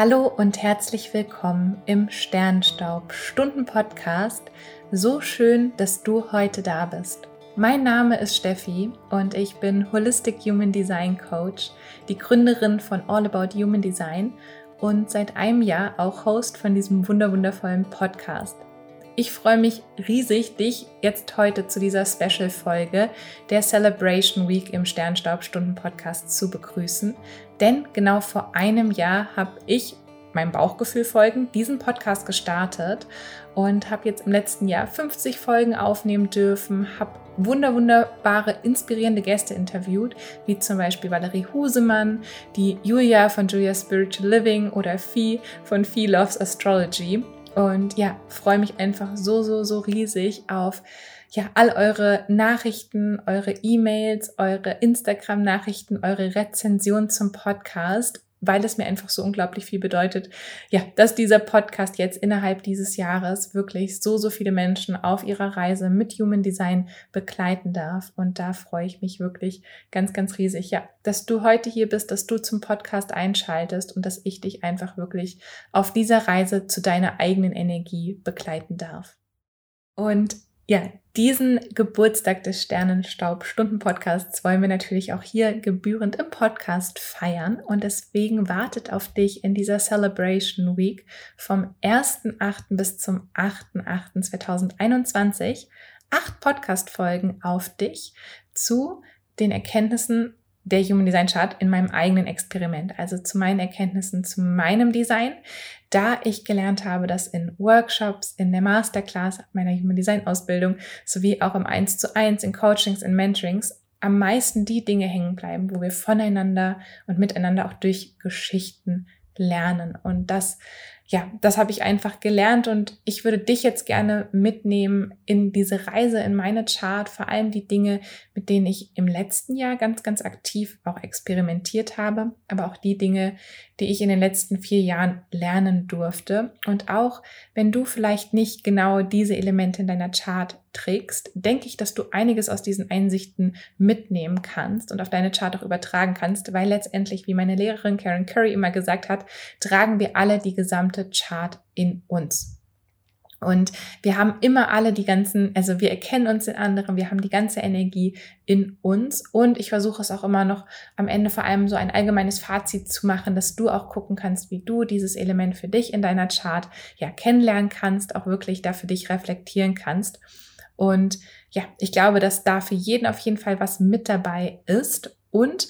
Hallo und herzlich willkommen im Sternstaub Stunden Podcast. So schön, dass du heute da bist. Mein Name ist Steffi und ich bin Holistic Human Design Coach, die Gründerin von All About Human Design und seit einem Jahr auch Host von diesem wunderwundervollen Podcast. Ich freue mich riesig, dich jetzt heute zu dieser Special-Folge der Celebration Week im Sternstaubstunden-Podcast zu begrüßen. Denn genau vor einem Jahr habe ich meinem Bauchgefühl folgen, diesen Podcast gestartet und habe jetzt im letzten Jahr 50 Folgen aufnehmen dürfen, habe wunder wunderbare, inspirierende Gäste interviewt, wie zum Beispiel Valerie Husemann, die Julia von Julia Spiritual Living oder Fee von Fee Loves Astrology. Und ja, freue mich einfach so, so, so riesig auf ja, all eure Nachrichten, eure E-Mails, eure Instagram-Nachrichten, eure Rezension zum Podcast weil es mir einfach so unglaublich viel bedeutet, ja, dass dieser Podcast jetzt innerhalb dieses Jahres wirklich so, so viele Menschen auf ihrer Reise mit Human Design begleiten darf. Und da freue ich mich wirklich ganz, ganz riesig, ja, dass du heute hier bist, dass du zum Podcast einschaltest und dass ich dich einfach wirklich auf dieser Reise zu deiner eigenen Energie begleiten darf. Und ja, diesen Geburtstag des Sternenstaub-Stunden-Podcasts wollen wir natürlich auch hier gebührend im Podcast feiern. Und deswegen wartet auf dich in dieser Celebration Week vom 1.8. bis zum 8.8.2021 acht Podcast-Folgen auf dich zu den Erkenntnissen der Human Design Chart in meinem eigenen Experiment, also zu meinen Erkenntnissen, zu meinem Design, da ich gelernt habe, dass in Workshops, in der Masterclass meiner Human Design Ausbildung sowie auch im 1 zu 1, in Coachings, in Mentorings am meisten die Dinge hängen bleiben, wo wir voneinander und miteinander auch durch Geschichten lernen. Und das ja, das habe ich einfach gelernt und ich würde dich jetzt gerne mitnehmen in diese Reise in meine Chart, vor allem die Dinge, mit denen ich im letzten Jahr ganz, ganz aktiv auch experimentiert habe, aber auch die Dinge, die ich in den letzten vier Jahren lernen durfte. Und auch wenn du vielleicht nicht genau diese Elemente in deiner Chart trägst, denke ich, dass du einiges aus diesen Einsichten mitnehmen kannst und auf deine Chart auch übertragen kannst, weil letztendlich, wie meine Lehrerin Karen Curry immer gesagt hat, tragen wir alle die gesamte Chart in uns. Und wir haben immer alle die ganzen, also wir erkennen uns in anderen, wir haben die ganze Energie in uns. Und ich versuche es auch immer noch am Ende vor allem so ein allgemeines Fazit zu machen, dass du auch gucken kannst, wie du dieses Element für dich in deiner Chart ja kennenlernen kannst, auch wirklich da für dich reflektieren kannst. Und ja, ich glaube, dass da für jeden auf jeden Fall was mit dabei ist. Und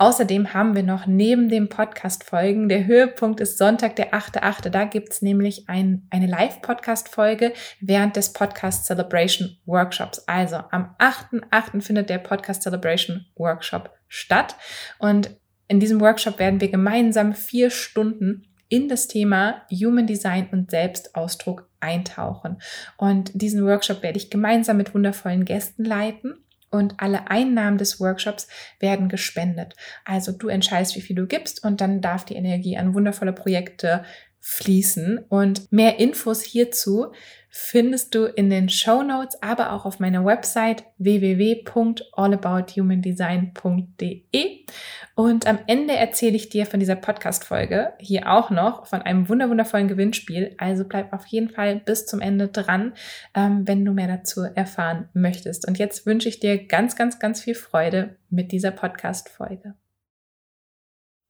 Außerdem haben wir noch neben dem Podcast-Folgen, der Höhepunkt ist Sonntag, der 8.8. Da gibt's nämlich ein, eine Live-Podcast-Folge während des Podcast Celebration Workshops. Also am 8.8. findet der Podcast Celebration Workshop statt. Und in diesem Workshop werden wir gemeinsam vier Stunden in das Thema Human Design und Selbstausdruck eintauchen. Und diesen Workshop werde ich gemeinsam mit wundervollen Gästen leiten und alle Einnahmen des Workshops werden gespendet. Also du entscheidest, wie viel du gibst und dann darf die Energie an wundervolle Projekte fließen. Und mehr Infos hierzu findest du in den Show Notes, aber auch auf meiner Website www.allabouthumandesign.de. Und am Ende erzähle ich dir von dieser Podcast-Folge hier auch noch von einem wunderwundervollen Gewinnspiel. Also bleib auf jeden Fall bis zum Ende dran, ähm, wenn du mehr dazu erfahren möchtest. Und jetzt wünsche ich dir ganz, ganz, ganz viel Freude mit dieser Podcast-Folge.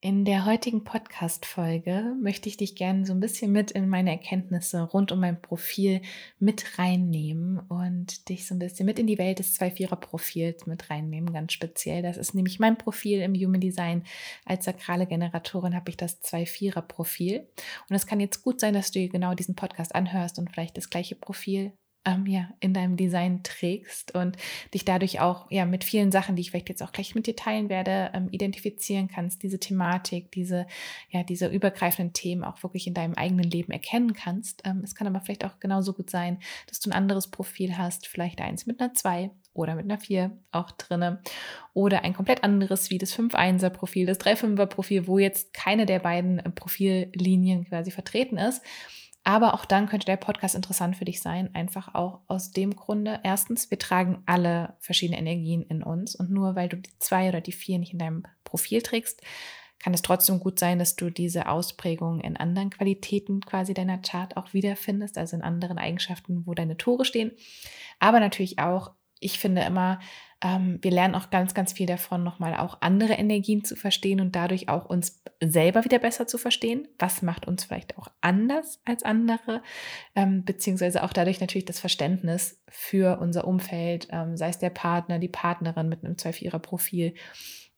In der heutigen Podcast-Folge möchte ich dich gerne so ein bisschen mit in meine Erkenntnisse rund um mein Profil mit reinnehmen und dich so ein bisschen mit in die Welt des 2-4er-Profils mit reinnehmen, ganz speziell. Das ist nämlich mein Profil im Human Design. Als sakrale Generatorin habe ich das 2-4er-Profil. Und es kann jetzt gut sein, dass du genau diesen Podcast anhörst und vielleicht das gleiche Profil ähm, ja, in deinem Design trägst und dich dadurch auch ja, mit vielen Sachen, die ich vielleicht jetzt auch gleich mit dir teilen werde, ähm, identifizieren kannst, diese Thematik, diese, ja, diese übergreifenden Themen auch wirklich in deinem eigenen Leben erkennen kannst. Ähm, es kann aber vielleicht auch genauso gut sein, dass du ein anderes Profil hast, vielleicht eins mit einer 2 oder mit einer 4 auch drinne oder ein komplett anderes wie das 5-1er Profil, das 3-5er Profil, wo jetzt keine der beiden äh, Profillinien quasi vertreten ist aber auch dann könnte der Podcast interessant für dich sein, einfach auch aus dem Grunde. Erstens, wir tragen alle verschiedene Energien in uns und nur weil du die zwei oder die vier nicht in deinem Profil trägst, kann es trotzdem gut sein, dass du diese Ausprägung in anderen Qualitäten quasi deiner Chart auch wiederfindest, also in anderen Eigenschaften, wo deine Tore stehen. Aber natürlich auch, ich finde immer, ähm, wir lernen auch ganz, ganz viel davon, nochmal auch andere Energien zu verstehen und dadurch auch uns selber wieder besser zu verstehen. Was macht uns vielleicht auch anders als andere? Ähm, beziehungsweise auch dadurch natürlich das Verständnis für unser Umfeld, ähm, sei es der Partner, die Partnerin mit einem 2-4er-Profil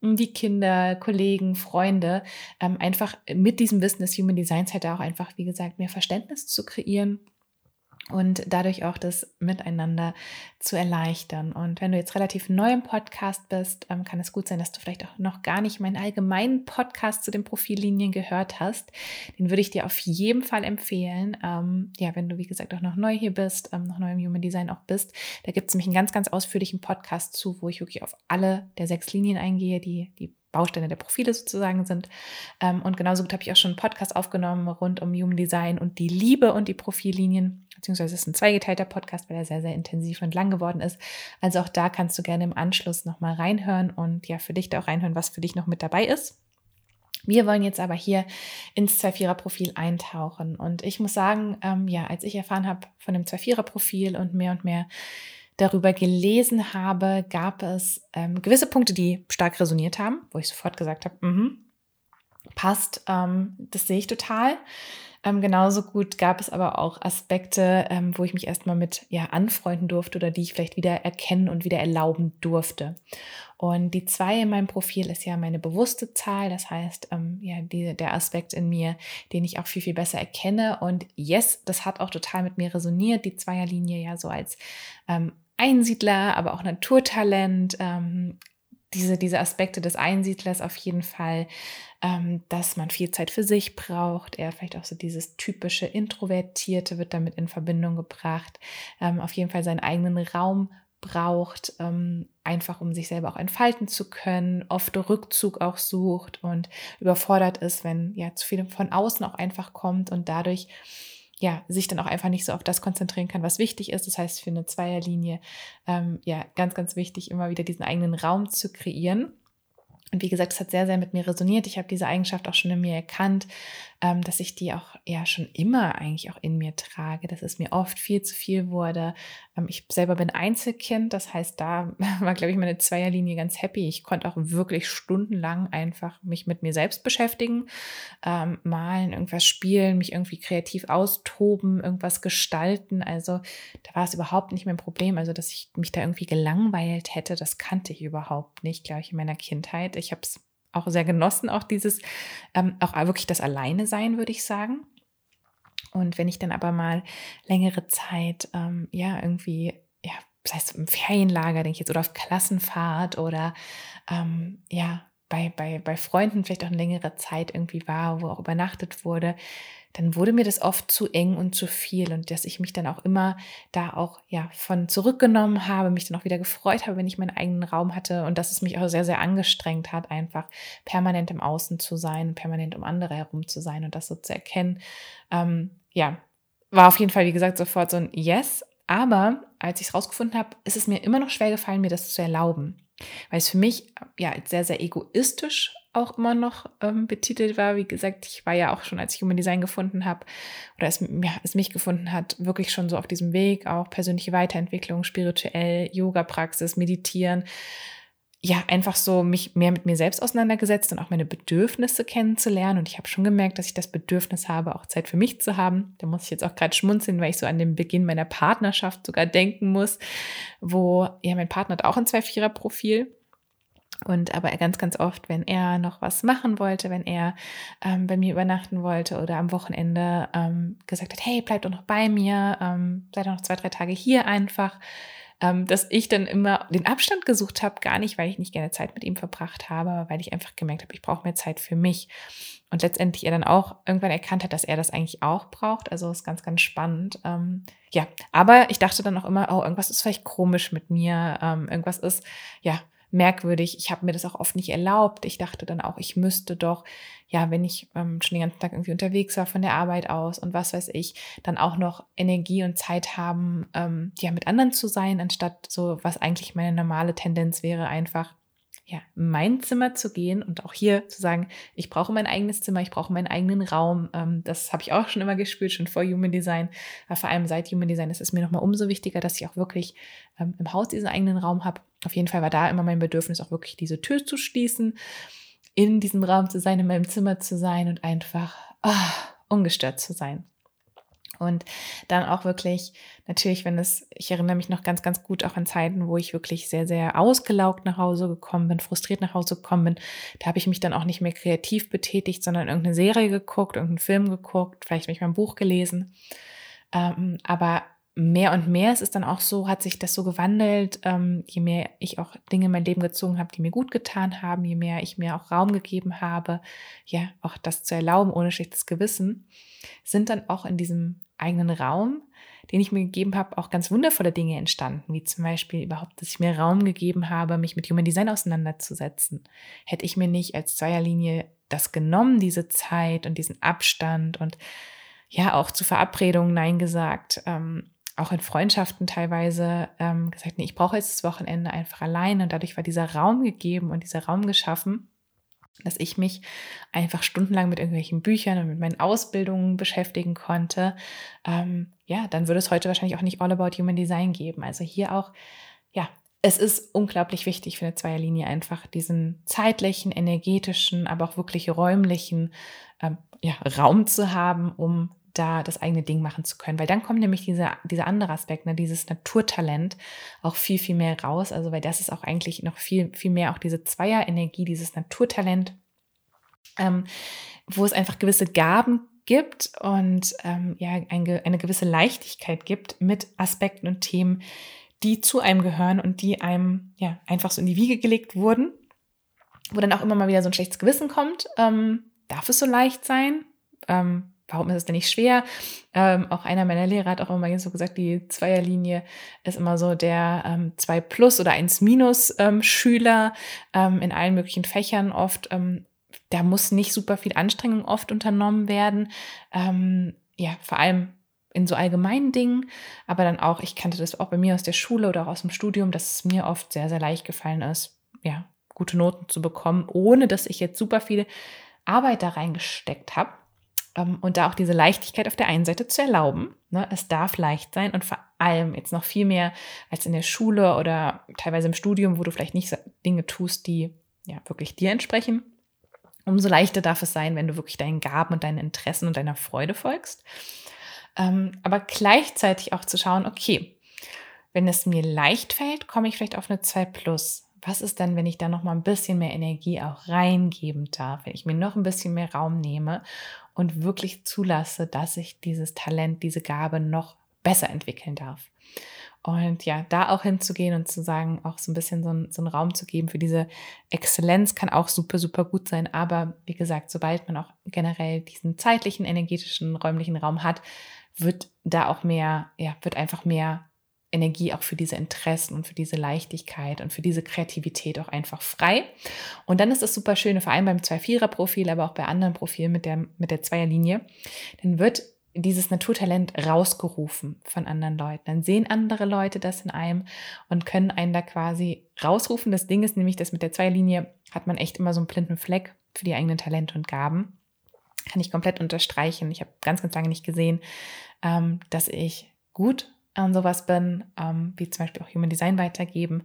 die Kinder, Kollegen, Freunde, ähm, einfach mit diesem Wissen des Human Designs halt auch einfach, wie gesagt, mehr Verständnis zu kreieren und dadurch auch das Miteinander zu erleichtern. Und wenn du jetzt relativ neu im Podcast bist, ähm, kann es gut sein, dass du vielleicht auch noch gar nicht meinen allgemeinen Podcast zu den Profillinien gehört hast. Den würde ich dir auf jeden Fall empfehlen. Ähm, ja, wenn du, wie gesagt, auch noch neu hier bist, ähm, noch neu im Human Design auch bist, da gibt es nämlich einen ganz, ganz ausführlichen Podcast zu, wo ich wirklich auf alle der sechs Linien eingehe, die, die Bausteine der Profile sozusagen sind. Ähm, und genauso gut habe ich auch schon einen Podcast aufgenommen rund um Human Design und die Liebe und die Profillinien, beziehungsweise es ist ein zweigeteilter Podcast, weil er sehr, sehr intensiv und lang geworden ist. Also auch da kannst du gerne im Anschluss nochmal reinhören und ja, für dich da auch reinhören, was für dich noch mit dabei ist. Wir wollen jetzt aber hier ins 2-4er-Profil eintauchen. Und ich muss sagen, ähm, ja, als ich erfahren habe von dem 2-4er-Profil und mehr und mehr darüber gelesen habe, gab es ähm, gewisse Punkte, die stark resoniert haben, wo ich sofort gesagt habe, mm passt, ähm, das sehe ich total. Ähm, genauso gut gab es aber auch Aspekte, ähm, wo ich mich erstmal mit ja, anfreunden durfte oder die ich vielleicht wieder erkennen und wieder erlauben durfte. Und die zwei in meinem Profil ist ja meine bewusste Zahl, das heißt, ähm, ja, die, der Aspekt in mir, den ich auch viel, viel besser erkenne. Und yes, das hat auch total mit mir resoniert, die Zweierlinie ja so als ähm, Einsiedler, aber auch Naturtalent, ähm, diese, diese Aspekte des Einsiedlers auf jeden Fall, ähm, dass man viel Zeit für sich braucht. Er vielleicht auch so dieses typische Introvertierte wird damit in Verbindung gebracht. Ähm, auf jeden Fall seinen eigenen Raum braucht, ähm, einfach um sich selber auch entfalten zu können, oft Rückzug auch sucht und überfordert ist, wenn ja zu viel von außen auch einfach kommt und dadurch ja, sich dann auch einfach nicht so auf das konzentrieren kann, was wichtig ist. Das heißt, für eine Zweierlinie, ähm, ja, ganz, ganz wichtig, immer wieder diesen eigenen Raum zu kreieren. Und wie gesagt, es hat sehr, sehr mit mir resoniert. Ich habe diese Eigenschaft auch schon in mir erkannt, ähm, dass ich die auch ja schon immer eigentlich auch in mir trage, dass es mir oft viel zu viel wurde. Ähm, ich selber bin Einzelkind, das heißt, da war, glaube ich, meine Zweierlinie ganz happy. Ich konnte auch wirklich stundenlang einfach mich mit mir selbst beschäftigen, ähm, malen, irgendwas spielen, mich irgendwie kreativ austoben, irgendwas gestalten. Also da war es überhaupt nicht mein Problem. Also, dass ich mich da irgendwie gelangweilt hätte, das kannte ich überhaupt nicht, glaube ich, in meiner Kindheit ich habe es auch sehr genossen, auch dieses, ähm, auch wirklich das Alleine sein, würde ich sagen. Und wenn ich dann aber mal längere Zeit, ähm, ja, irgendwie, ja, das heißt im Ferienlager, denke ich jetzt, oder auf Klassenfahrt oder ähm, ja, bei, bei, bei Freunden vielleicht auch eine längere Zeit irgendwie war, wo auch übernachtet wurde, dann wurde mir das oft zu eng und zu viel und dass ich mich dann auch immer da auch ja von zurückgenommen habe, mich dann auch wieder gefreut habe, wenn ich meinen eigenen Raum hatte und dass es mich auch sehr sehr angestrengt hat, einfach permanent im Außen zu sein, permanent um andere herum zu sein und das so zu erkennen. Ähm, ja, war auf jeden Fall wie gesagt sofort so ein Yes, aber als ich es rausgefunden habe, ist es mir immer noch schwer gefallen, mir das zu erlauben weil es für mich ja sehr, sehr egoistisch auch immer noch ähm, betitelt war. Wie gesagt, ich war ja auch schon, als ich Human Design gefunden habe oder es, ja, es mich gefunden hat, wirklich schon so auf diesem Weg, auch persönliche Weiterentwicklung, spirituell, Yoga-Praxis, Meditieren. Ja, einfach so mich mehr mit mir selbst auseinandergesetzt und auch meine Bedürfnisse kennenzulernen. Und ich habe schon gemerkt, dass ich das Bedürfnis habe, auch Zeit für mich zu haben. Da muss ich jetzt auch gerade schmunzeln, weil ich so an den Beginn meiner Partnerschaft sogar denken muss, wo ja mein Partner hat auch ein Zwei-Vierer-Profil und aber ganz, ganz oft, wenn er noch was machen wollte, wenn er ähm, bei mir übernachten wollte oder am Wochenende ähm, gesagt hat, hey, bleib doch noch bei mir, ähm, sei doch noch zwei, drei Tage hier einfach, ähm, dass ich dann immer den Abstand gesucht habe, gar nicht, weil ich nicht gerne Zeit mit ihm verbracht habe, weil ich einfach gemerkt habe, ich brauche mehr Zeit für mich. Und letztendlich er dann auch irgendwann erkannt hat, dass er das eigentlich auch braucht. Also ist ganz, ganz spannend. Ähm, ja, aber ich dachte dann auch immer, oh, irgendwas ist vielleicht komisch mit mir, ähm, irgendwas ist, ja, merkwürdig. Ich habe mir das auch oft nicht erlaubt. Ich dachte dann auch, ich müsste doch, ja, wenn ich ähm, schon den ganzen Tag irgendwie unterwegs war von der Arbeit aus und was weiß ich, dann auch noch Energie und Zeit haben, ähm, ja, mit anderen zu sein, anstatt so, was eigentlich meine normale Tendenz wäre, einfach ja, mein Zimmer zu gehen und auch hier zu sagen, ich brauche mein eigenes Zimmer, ich brauche meinen eigenen Raum. Ähm, das habe ich auch schon immer gespürt, schon vor Human Design. Vor allem seit Human Design ist es mir nochmal umso wichtiger, dass ich auch wirklich ähm, im Haus diesen eigenen Raum habe. Auf jeden Fall war da immer mein Bedürfnis, auch wirklich diese Tür zu schließen, in diesem Raum zu sein, in meinem Zimmer zu sein und einfach oh, ungestört zu sein. Und dann auch wirklich, natürlich, wenn es, ich erinnere mich noch ganz, ganz gut auch an Zeiten, wo ich wirklich sehr, sehr ausgelaugt nach Hause gekommen bin, frustriert nach Hause gekommen bin. Da habe ich mich dann auch nicht mehr kreativ betätigt, sondern irgendeine Serie geguckt, irgendeinen Film geguckt, vielleicht mich mein Buch gelesen. Ähm, aber mehr und mehr ist es dann auch so, hat sich das so gewandelt, ähm, je mehr ich auch Dinge in mein Leben gezogen habe, die mir gut getan haben, je mehr ich mir auch Raum gegeben habe, ja, auch das zu erlauben ohne schlechtes Gewissen, sind dann auch in diesem eigenen Raum, den ich mir gegeben habe, auch ganz wundervolle Dinge entstanden, wie zum Beispiel überhaupt, dass ich mir Raum gegeben habe, mich mit Human Design auseinanderzusetzen. Hätte ich mir nicht als Zweierlinie das genommen, diese Zeit und diesen Abstand und ja, auch zu Verabredungen Nein gesagt, ähm, auch in Freundschaften teilweise ähm, gesagt, nee, ich brauche jetzt das Wochenende einfach allein und dadurch war dieser Raum gegeben und dieser Raum geschaffen, dass ich mich einfach stundenlang mit irgendwelchen Büchern und mit meinen Ausbildungen beschäftigen konnte, ähm, ja, dann würde es heute wahrscheinlich auch nicht All About Human Design geben. Also hier auch, ja, es ist unglaublich wichtig für eine Zweierlinie einfach diesen zeitlichen, energetischen, aber auch wirklich räumlichen ähm, ja, Raum zu haben, um da das eigene Ding machen zu können. Weil dann kommt nämlich dieser, dieser andere Aspekt, ne, dieses Naturtalent auch viel, viel mehr raus. Also, weil das ist auch eigentlich noch viel, viel mehr auch diese Zweierenergie, dieses Naturtalent, ähm, wo es einfach gewisse Gaben gibt und ähm, ja, ein, eine gewisse Leichtigkeit gibt mit Aspekten und Themen, die zu einem gehören und die einem ja einfach so in die Wiege gelegt wurden, wo dann auch immer mal wieder so ein schlechtes Gewissen kommt. Ähm, darf es so leicht sein? Ähm, warum ist es denn nicht schwer? Ähm, auch einer meiner Lehrer hat auch immer so gesagt, die Zweierlinie ist immer so der ähm, 2 Plus oder 1 Minus ähm, Schüler ähm, in allen möglichen Fächern oft. Ähm, da muss nicht super viel Anstrengung oft unternommen werden. Ähm, ja, vor allem in so allgemeinen Dingen, aber dann auch, ich kannte das auch bei mir aus der Schule oder auch aus dem Studium, dass es mir oft sehr, sehr leicht gefallen ist, ja, gute Noten zu bekommen, ohne dass ich jetzt super viel Arbeit da reingesteckt habe. Ähm, und da auch diese Leichtigkeit auf der einen Seite zu erlauben. Ne? Es darf leicht sein und vor allem jetzt noch viel mehr als in der Schule oder teilweise im Studium, wo du vielleicht nicht Dinge tust, die ja wirklich dir entsprechen. Umso leichter darf es sein, wenn du wirklich deinen Gaben und deinen Interessen und deiner Freude folgst. Ähm, aber gleichzeitig auch zu schauen, okay, wenn es mir leicht fällt, komme ich vielleicht auf eine 2 Plus. Was ist denn, wenn ich da noch mal ein bisschen mehr Energie auch reingeben darf, wenn ich mir noch ein bisschen mehr Raum nehme und wirklich zulasse, dass ich dieses Talent, diese Gabe noch besser entwickeln darf. Und ja, da auch hinzugehen und zu sagen, auch so ein bisschen so, ein, so einen Raum zu geben für diese Exzellenz kann auch super, super gut sein. Aber wie gesagt, sobald man auch generell diesen zeitlichen, energetischen, räumlichen Raum hat, wird da auch mehr, ja, wird einfach mehr Energie auch für diese Interessen und für diese Leichtigkeit und für diese Kreativität auch einfach frei. Und dann ist das super schöne, vor allem beim 2-4er-Profil, aber auch bei anderen Profilen mit der, mit der Zweierlinie, dann wird dieses Naturtalent rausgerufen von anderen Leuten. Dann sehen andere Leute das in einem und können einen da quasi rausrufen. Das Ding ist nämlich, dass mit der Zweierlinie hat man echt immer so einen blinden Fleck für die eigenen Talente und Gaben. Kann ich komplett unterstreichen. Ich habe ganz, ganz lange nicht gesehen, ähm, dass ich gut an sowas bin, ähm, wie zum Beispiel auch Human Design weitergeben.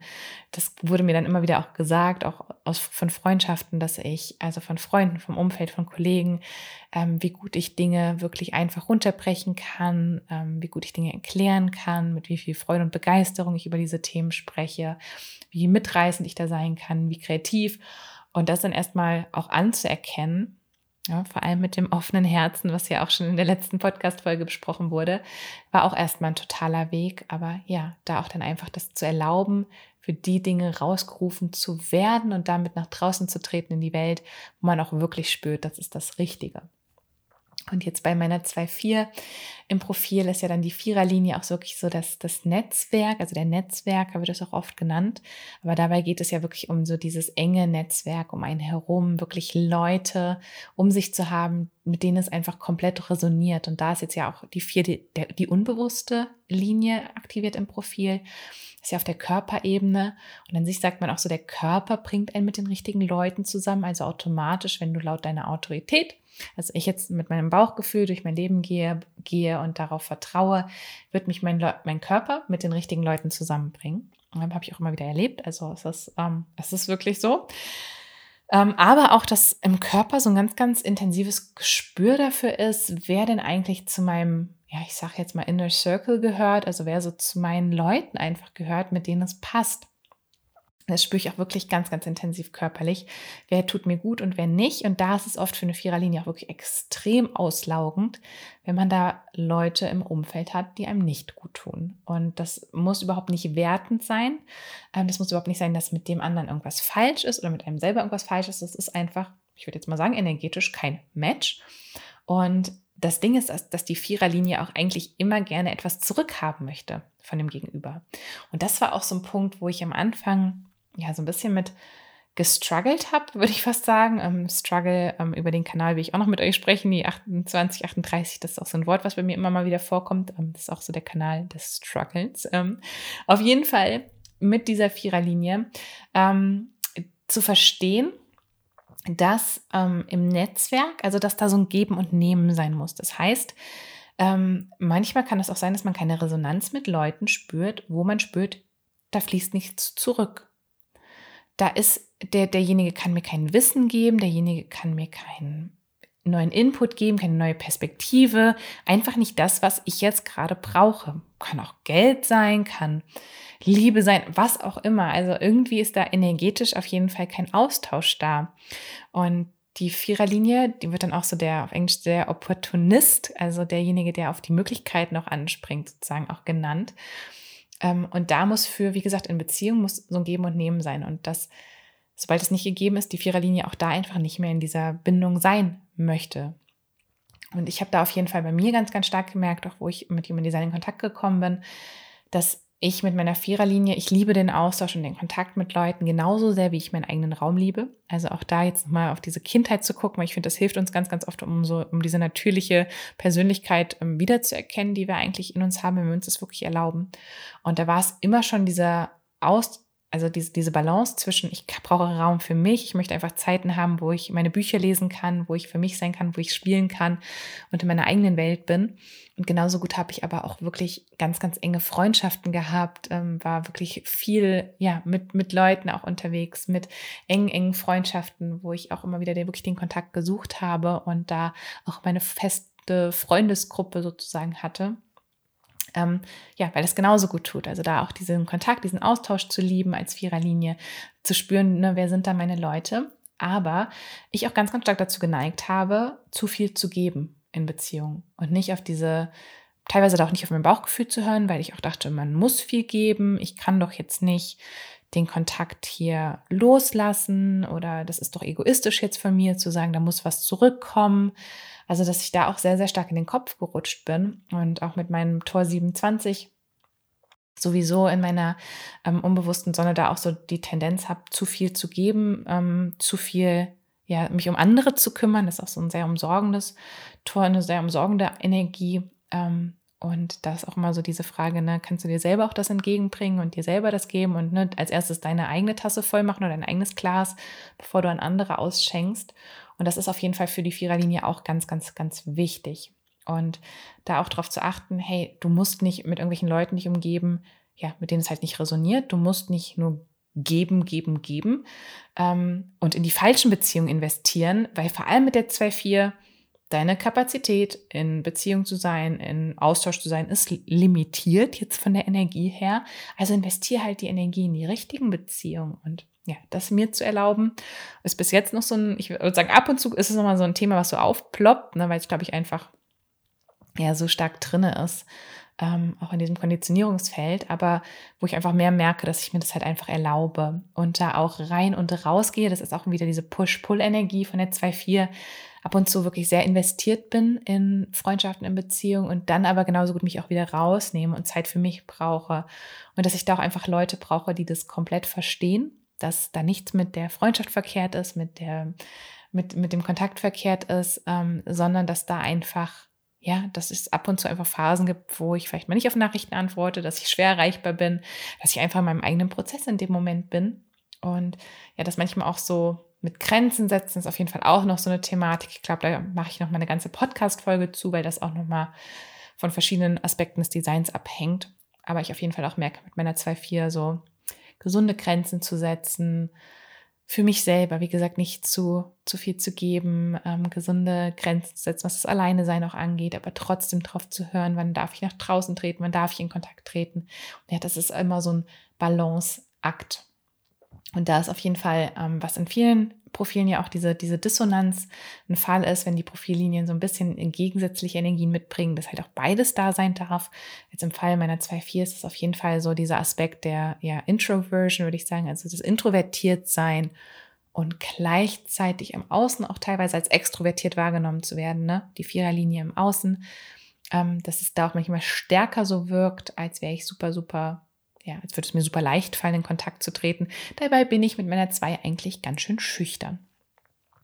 Das wurde mir dann immer wieder auch gesagt, auch aus, von Freundschaften, dass ich, also von Freunden, vom Umfeld, von Kollegen, ähm, wie gut ich Dinge wirklich einfach runterbrechen kann, ähm, wie gut ich Dinge erklären kann, mit wie viel Freude und Begeisterung ich über diese Themen spreche, wie mitreißend ich da sein kann, wie kreativ. Und das dann erstmal auch anzuerkennen ja, vor allem mit dem offenen Herzen, was ja auch schon in der letzten Podcast-Folge besprochen wurde, war auch erstmal ein totaler Weg. Aber ja, da auch dann einfach das zu erlauben, für die Dinge rausgerufen zu werden und damit nach draußen zu treten in die Welt, wo man auch wirklich spürt, das ist das Richtige. Und jetzt bei meiner 2.4 im Profil ist ja dann die Viererlinie auch wirklich so das, das Netzwerk, also der Netzwerker wird es auch oft genannt. Aber dabei geht es ja wirklich um so dieses enge Netzwerk um einen herum, wirklich Leute um sich zu haben, mit denen es einfach komplett resoniert. Und da ist jetzt ja auch die vier, die, die unbewusste Linie aktiviert im Profil ist ja auf der Körperebene. Und an sich sagt man auch so, der Körper bringt einen mit den richtigen Leuten zusammen. Also automatisch, wenn du laut deiner Autorität also ich jetzt mit meinem Bauchgefühl durch mein Leben gehe, gehe und darauf vertraue, wird mich mein, mein Körper mit den richtigen Leuten zusammenbringen. Habe ich auch immer wieder erlebt. Also es ist, ähm, es ist wirklich so. Ähm, aber auch, dass im Körper so ein ganz, ganz intensives Gespür dafür ist, wer denn eigentlich zu meinem, ja, ich sage jetzt mal Inner Circle gehört, also wer so zu meinen Leuten einfach gehört, mit denen es passt. Das spüre ich auch wirklich ganz, ganz intensiv körperlich. Wer tut mir gut und wer nicht. Und da ist es oft für eine Viererlinie auch wirklich extrem auslaugend, wenn man da Leute im Umfeld hat, die einem nicht gut tun. Und das muss überhaupt nicht wertend sein. Ähm, das muss überhaupt nicht sein, dass mit dem anderen irgendwas falsch ist oder mit einem selber irgendwas falsch ist. Das ist einfach, ich würde jetzt mal sagen, energetisch kein Match. Und das Ding ist, dass, die Viererlinie auch eigentlich immer gerne etwas zurückhaben möchte von dem Gegenüber. Und das war auch so ein Punkt, wo ich am Anfang ja, so ein bisschen mit gestruggelt habe, würde ich fast sagen. Ähm, Struggle ähm, über den Kanal will ich auch noch mit euch sprechen, die 28, 38, das ist auch so ein Wort, was bei mir immer mal wieder vorkommt. Ähm, das ist auch so der Kanal des Struggles. Ähm, auf jeden Fall mit dieser Viererlinie ähm, zu verstehen, dass ähm, im Netzwerk, also dass da so ein Geben und Nehmen sein muss. Das heißt, manchmal kann es auch sein, dass man keine Resonanz mit Leuten spürt, wo man spürt, da fließt nichts zurück da ist der, derjenige kann mir kein Wissen geben, derjenige kann mir keinen neuen Input geben, keine neue Perspektive, einfach nicht das, was ich jetzt gerade brauche. Kann auch Geld sein, kann Liebe sein, was auch immer. Also irgendwie ist da energetisch auf jeden Fall kein Austausch da. Und die Viererlinie, die wird dann auch so der auf Englisch der Opportunist, also derjenige, der auf die Möglichkeiten noch anspringt, sozusagen auch genannt. Ähm, und da muss für, wie gesagt, in Beziehung muss so ein Geben und Nehmen sein. Und das, sobald es nicht gegeben ist, die Viererlinie auch da einfach nicht mehr in dieser Bindung sein möchte. Und ich habe da auf jeden Fall bei mir ganz, ganz stark gemerkt, auch wo ich mit Human Design in Kontakt gekommen bin, dass ich mit meiner Viererlinie, ich liebe den Austausch und den Kontakt mit Leuten genauso sehr, wie ich meinen eigenen Raum liebe. Also auch da jetzt nochmal auf diese Kindheit zu gucken, weil ich finde, das hilft uns ganz, ganz oft, um so, um diese natürliche Persönlichkeit ähm, wiederzuerkennen, die wir eigentlich in uns haben, wenn wir uns das wirklich erlauben. Und da war es immer schon dieser Austausch, also diese, diese Balance zwischen, ich brauche Raum für mich, ich möchte einfach Zeiten haben, wo ich meine Bücher lesen kann, wo ich für mich sein kann, wo ich spielen kann und in meiner eigenen Welt bin. Und genauso gut habe ich aber auch wirklich ganz, ganz enge Freundschaften gehabt, ähm, war wirklich viel, ja, mit, mit Leuten auch unterwegs, mit engen, engen Freundschaften, wo ich auch immer wieder den, wirklich den Kontakt gesucht habe und da auch meine feste Freundesgruppe sozusagen hatte. Ähm, ja, weil das genauso gut tut. Also da auch diesen Kontakt, diesen Austausch zu lieben als Viererlinie, zu spüren, ne, wer sind da meine Leute. Aber ich auch ganz, ganz stark dazu geneigt habe, zu viel zu geben in Beziehungen und nicht auf diese, teilweise auch nicht auf mein Bauchgefühl zu hören, weil ich auch dachte, man muss viel geben. Ich kann doch jetzt nicht den Kontakt hier loslassen oder das ist doch egoistisch jetzt von mir zu sagen, da muss was zurückkommen. Also, dass ich da auch sehr, sehr stark in den Kopf gerutscht bin und auch mit meinem Tor 27 sowieso in meiner ähm, unbewussten Sonne da auch so die Tendenz habe, zu viel zu geben, ähm, zu viel, ja, mich um andere zu kümmern. Das ist auch so ein sehr umsorgendes Tor, eine sehr umsorgende Energie. Ähm, und da ist auch immer so diese Frage, ne, kannst du dir selber auch das entgegenbringen und dir selber das geben und ne, als erstes deine eigene Tasse voll machen oder dein eigenes Glas, bevor du an andere ausschenkst. Und das ist auf jeden Fall für die Viererlinie auch ganz, ganz, ganz wichtig. Und da auch darauf zu achten, hey, du musst nicht mit irgendwelchen Leuten dich umgeben, ja, mit denen es halt nicht resoniert. Du musst nicht nur geben, geben, geben ähm, und in die falschen Beziehungen investieren, weil vor allem mit der 2-4 deine Kapazität in Beziehung zu sein, in Austausch zu sein, ist limitiert jetzt von der Energie her. Also investiere halt die Energie in die richtigen Beziehungen und ja, das mir zu erlauben, ist bis jetzt noch so ein, ich würde sagen, ab und zu ist es nochmal so ein Thema, was so aufploppt, ne, weil es, glaube ich, einfach ja so stark drinne ist. Ähm, auch in diesem Konditionierungsfeld, aber wo ich einfach mehr merke, dass ich mir das halt einfach erlaube und da auch rein und rausgehe. Das ist auch wieder diese Push-Pull-Energie von der 2-4 ab und zu wirklich sehr investiert bin in Freundschaften, in Beziehungen und dann aber genauso gut mich auch wieder rausnehme und Zeit für mich brauche. Und dass ich da auch einfach Leute brauche, die das komplett verstehen, dass da nichts mit der Freundschaft verkehrt ist, mit der, mit, mit dem Kontakt verkehrt ist, ähm, sondern dass da einfach ja, dass es ab und zu einfach Phasen gibt, wo ich vielleicht mal nicht auf Nachrichten antworte, dass ich schwer erreichbar bin, dass ich einfach in meinem eigenen Prozess in dem Moment bin. Und ja, das manchmal auch so mit Grenzen setzen ist auf jeden Fall auch noch so eine Thematik. Ich glaube, da mache ich noch mal eine ganze Podcast-Folge zu, weil das auch noch mal von verschiedenen Aspekten des Designs abhängt. Aber ich auf jeden Fall auch merke, mit meiner 2.4 so gesunde Grenzen zu setzen, für mich selber, wie gesagt, nicht zu, zu viel zu geben, ähm, gesunde Grenzen zu setzen, was das Alleine-Sein auch angeht, aber trotzdem drauf zu hören, wann darf ich nach draußen treten, wann darf ich in Kontakt treten. Und ja, das ist immer so ein Balanceakt. Und da ist auf jeden Fall, ähm, was in vielen Profilen ja auch diese, diese Dissonanz ein Fall ist, wenn die Profillinien so ein bisschen gegensätzliche Energien mitbringen, dass halt auch beides da sein darf. Jetzt im Fall meiner 2.4 ist es auf jeden Fall so dieser Aspekt der ja, Introversion, würde ich sagen, also das Introvertiertsein und gleichzeitig im Außen auch teilweise als extrovertiert wahrgenommen zu werden, ne? die Viererlinie im Außen, ähm, dass es da auch manchmal stärker so wirkt, als wäre ich super, super ja, als würde es mir super leicht fallen, in Kontakt zu treten. Dabei bin ich mit meiner 2 eigentlich ganz schön schüchtern.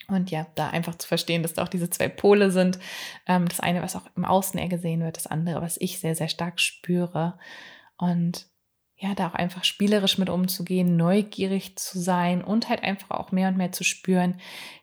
Und ja, da einfach zu verstehen, dass da auch diese zwei Pole sind. Ähm, das eine, was auch im Außen eher gesehen wird, das andere, was ich sehr, sehr stark spüre. Und ja, da auch einfach spielerisch mit umzugehen, neugierig zu sein und halt einfach auch mehr und mehr zu spüren,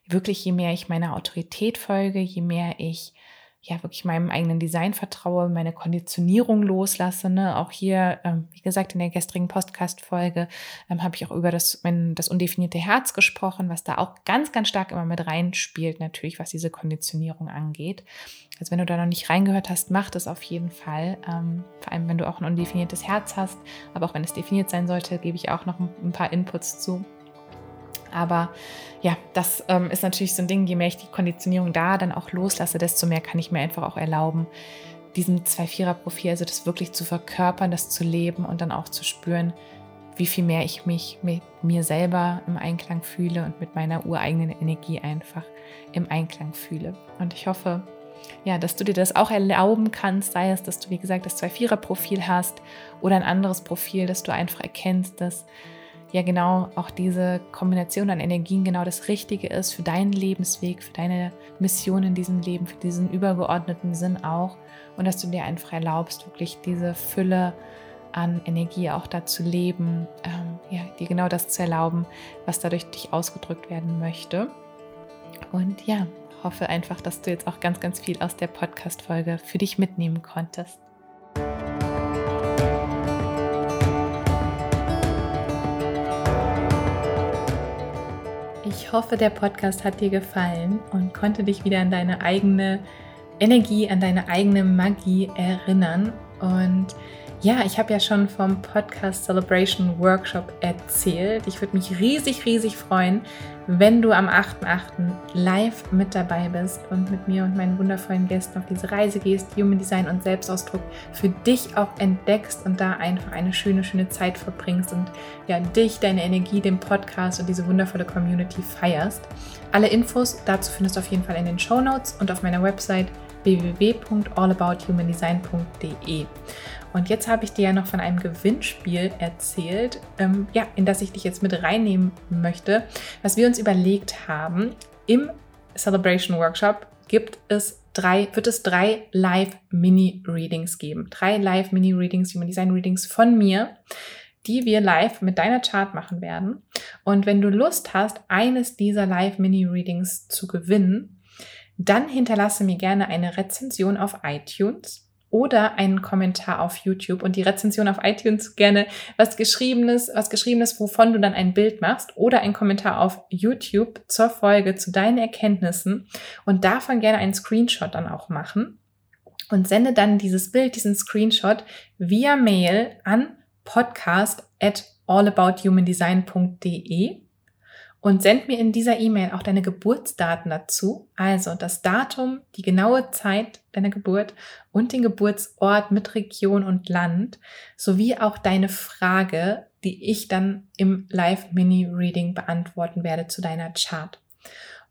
wirklich je mehr ich meiner Autorität folge, je mehr ich ja wirklich meinem eigenen Design vertraue, meine Konditionierung loslasse. Ne? Auch hier, ähm, wie gesagt, in der gestrigen Podcast-Folge ähm, habe ich auch über das, mein, das undefinierte Herz gesprochen, was da auch ganz, ganz stark immer mit reinspielt, natürlich, was diese Konditionierung angeht. Also wenn du da noch nicht reingehört hast, mach das auf jeden Fall. Ähm, vor allem, wenn du auch ein undefiniertes Herz hast, aber auch wenn es definiert sein sollte, gebe ich auch noch ein, ein paar Inputs zu. Aber ja, das ähm, ist natürlich so ein Ding, je mehr ich die Konditionierung da dann auch loslasse, desto mehr kann ich mir einfach auch erlauben, diesen 2-4er-Profil, also das wirklich zu verkörpern, das zu leben und dann auch zu spüren, wie viel mehr ich mich mit mir selber im Einklang fühle und mit meiner ureigenen Energie einfach im Einklang fühle. Und ich hoffe, ja, dass du dir das auch erlauben kannst, sei es, dass du, wie gesagt, das 2-4er-Profil hast oder ein anderes Profil, dass du einfach erkennst, dass ja genau auch diese Kombination an Energien genau das Richtige ist für deinen Lebensweg, für deine Mission in diesem Leben, für diesen übergeordneten Sinn auch und dass du dir einfach erlaubst, wirklich diese Fülle an Energie auch da zu leben, ähm, ja, dir genau das zu erlauben, was dadurch dich ausgedrückt werden möchte. Und ja, hoffe einfach, dass du jetzt auch ganz, ganz viel aus der Podcast-Folge für dich mitnehmen konntest. Ich hoffe, der Podcast hat dir gefallen und konnte dich wieder an deine eigene Energie, an deine eigene Magie erinnern. Und ja, ich habe ja schon vom Podcast Celebration Workshop erzählt. Ich würde mich riesig, riesig freuen, wenn du am 8.8. live mit dabei bist und mit mir und meinen wundervollen Gästen auf diese Reise gehst, Human Design und Selbstausdruck für dich auch entdeckst und da einfach eine schöne, schöne Zeit verbringst und ja, dich, deine Energie, den Podcast und diese wundervolle Community feierst. Alle Infos dazu findest du auf jeden Fall in den Show Notes und auf meiner Website www.allabouthumandesign.de. Und jetzt habe ich dir ja noch von einem Gewinnspiel erzählt, ähm, ja, in das ich dich jetzt mit reinnehmen möchte, was wir uns überlegt haben. Im Celebration Workshop gibt es drei, wird es drei Live-Mini-Readings geben. Drei Live-Mini-Readings, Human Design Readings von mir, die wir live mit deiner Chart machen werden. Und wenn du Lust hast, eines dieser Live-Mini-Readings zu gewinnen, dann hinterlasse mir gerne eine Rezension auf iTunes oder einen Kommentar auf YouTube und die Rezension auf iTunes gerne was geschriebenes, was geschriebenes, wovon du dann ein Bild machst oder ein Kommentar auf YouTube zur Folge zu deinen Erkenntnissen und davon gerne einen Screenshot dann auch machen und sende dann dieses Bild, diesen Screenshot via Mail an podcast at allabouthumandesign.de und send mir in dieser E-Mail auch deine Geburtsdaten dazu, also das Datum, die genaue Zeit deiner Geburt und den Geburtsort mit Region und Land, sowie auch deine Frage, die ich dann im Live-Mini-Reading beantworten werde zu deiner Chart.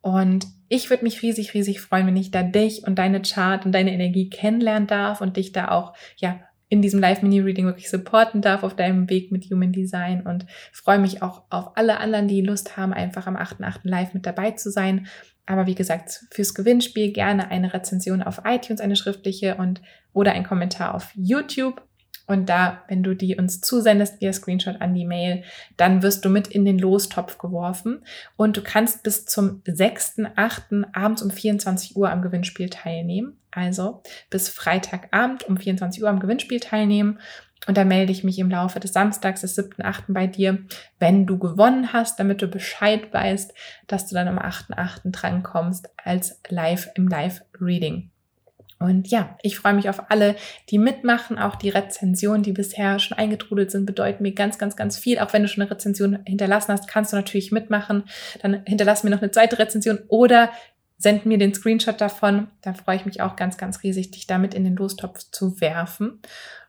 Und ich würde mich riesig, riesig freuen, wenn ich da dich und deine Chart und deine Energie kennenlernen darf und dich da auch, ja, in diesem Live-Mini-Reading wirklich supporten darf auf deinem Weg mit Human Design und freue mich auch auf alle anderen, die Lust haben, einfach am 8.8. live mit dabei zu sein. Aber wie gesagt, fürs Gewinnspiel gerne eine Rezension auf iTunes, eine schriftliche und oder ein Kommentar auf YouTube. Und da, wenn du die uns zusendest via Screenshot an die Mail, dann wirst du mit in den Lostopf geworfen. Und du kannst bis zum 6.8. abends um 24 Uhr am Gewinnspiel teilnehmen. Also bis Freitagabend um 24 Uhr am Gewinnspiel teilnehmen. Und da melde ich mich im Laufe des Samstags, des 7.8. bei dir, wenn du gewonnen hast, damit du Bescheid weißt, dass du dann am 8.8. drankommst als live im Live-Reading. Und ja, ich freue mich auf alle, die mitmachen. Auch die Rezensionen, die bisher schon eingetrudelt sind, bedeuten mir ganz, ganz, ganz viel. Auch wenn du schon eine Rezension hinterlassen hast, kannst du natürlich mitmachen. Dann hinterlass mir noch eine zweite Rezension oder send mir den Screenshot davon. Dann freue ich mich auch ganz, ganz riesig, dich damit in den Lostopf zu werfen.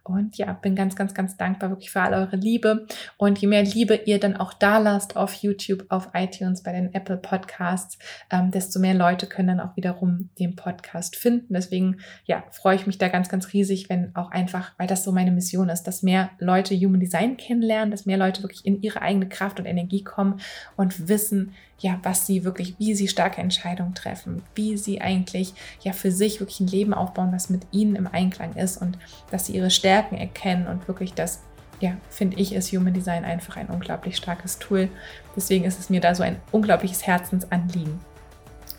Und ja, bin ganz, ganz, ganz dankbar wirklich für all eure Liebe. Und je mehr Liebe ihr dann auch da lasst auf YouTube, auf iTunes, bei den Apple Podcasts, ähm, desto mehr Leute können dann auch wiederum den Podcast finden. Deswegen, ja, freue ich mich da ganz, ganz riesig, wenn auch einfach, weil das so meine Mission ist, dass mehr Leute Human Design kennenlernen, dass mehr Leute wirklich in ihre eigene Kraft und Energie kommen und wissen, ja, was sie wirklich, wie sie starke Entscheidungen treffen, wie sie eigentlich ja für sich wirklich ein Leben aufbauen, was mit ihnen im Einklang ist und dass sie ihre Stärken erkennen und wirklich das, ja, finde ich, ist Human Design einfach ein unglaublich starkes Tool. Deswegen ist es mir da so ein unglaubliches Herzensanliegen.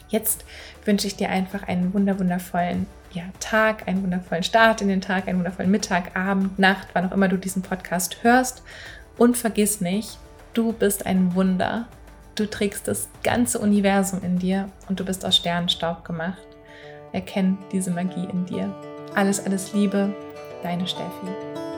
Jetzt wünsche ich dir einfach einen wunderwundervollen ja, Tag, einen wundervollen Start in den Tag, einen wundervollen Mittag, Abend, Nacht, wann auch immer du diesen Podcast hörst. Und vergiss nicht, du bist ein Wunder Du trägst das ganze Universum in dir und du bist aus Sternenstaub gemacht. Erkenn diese Magie in dir. Alles, alles Liebe, deine Steffi.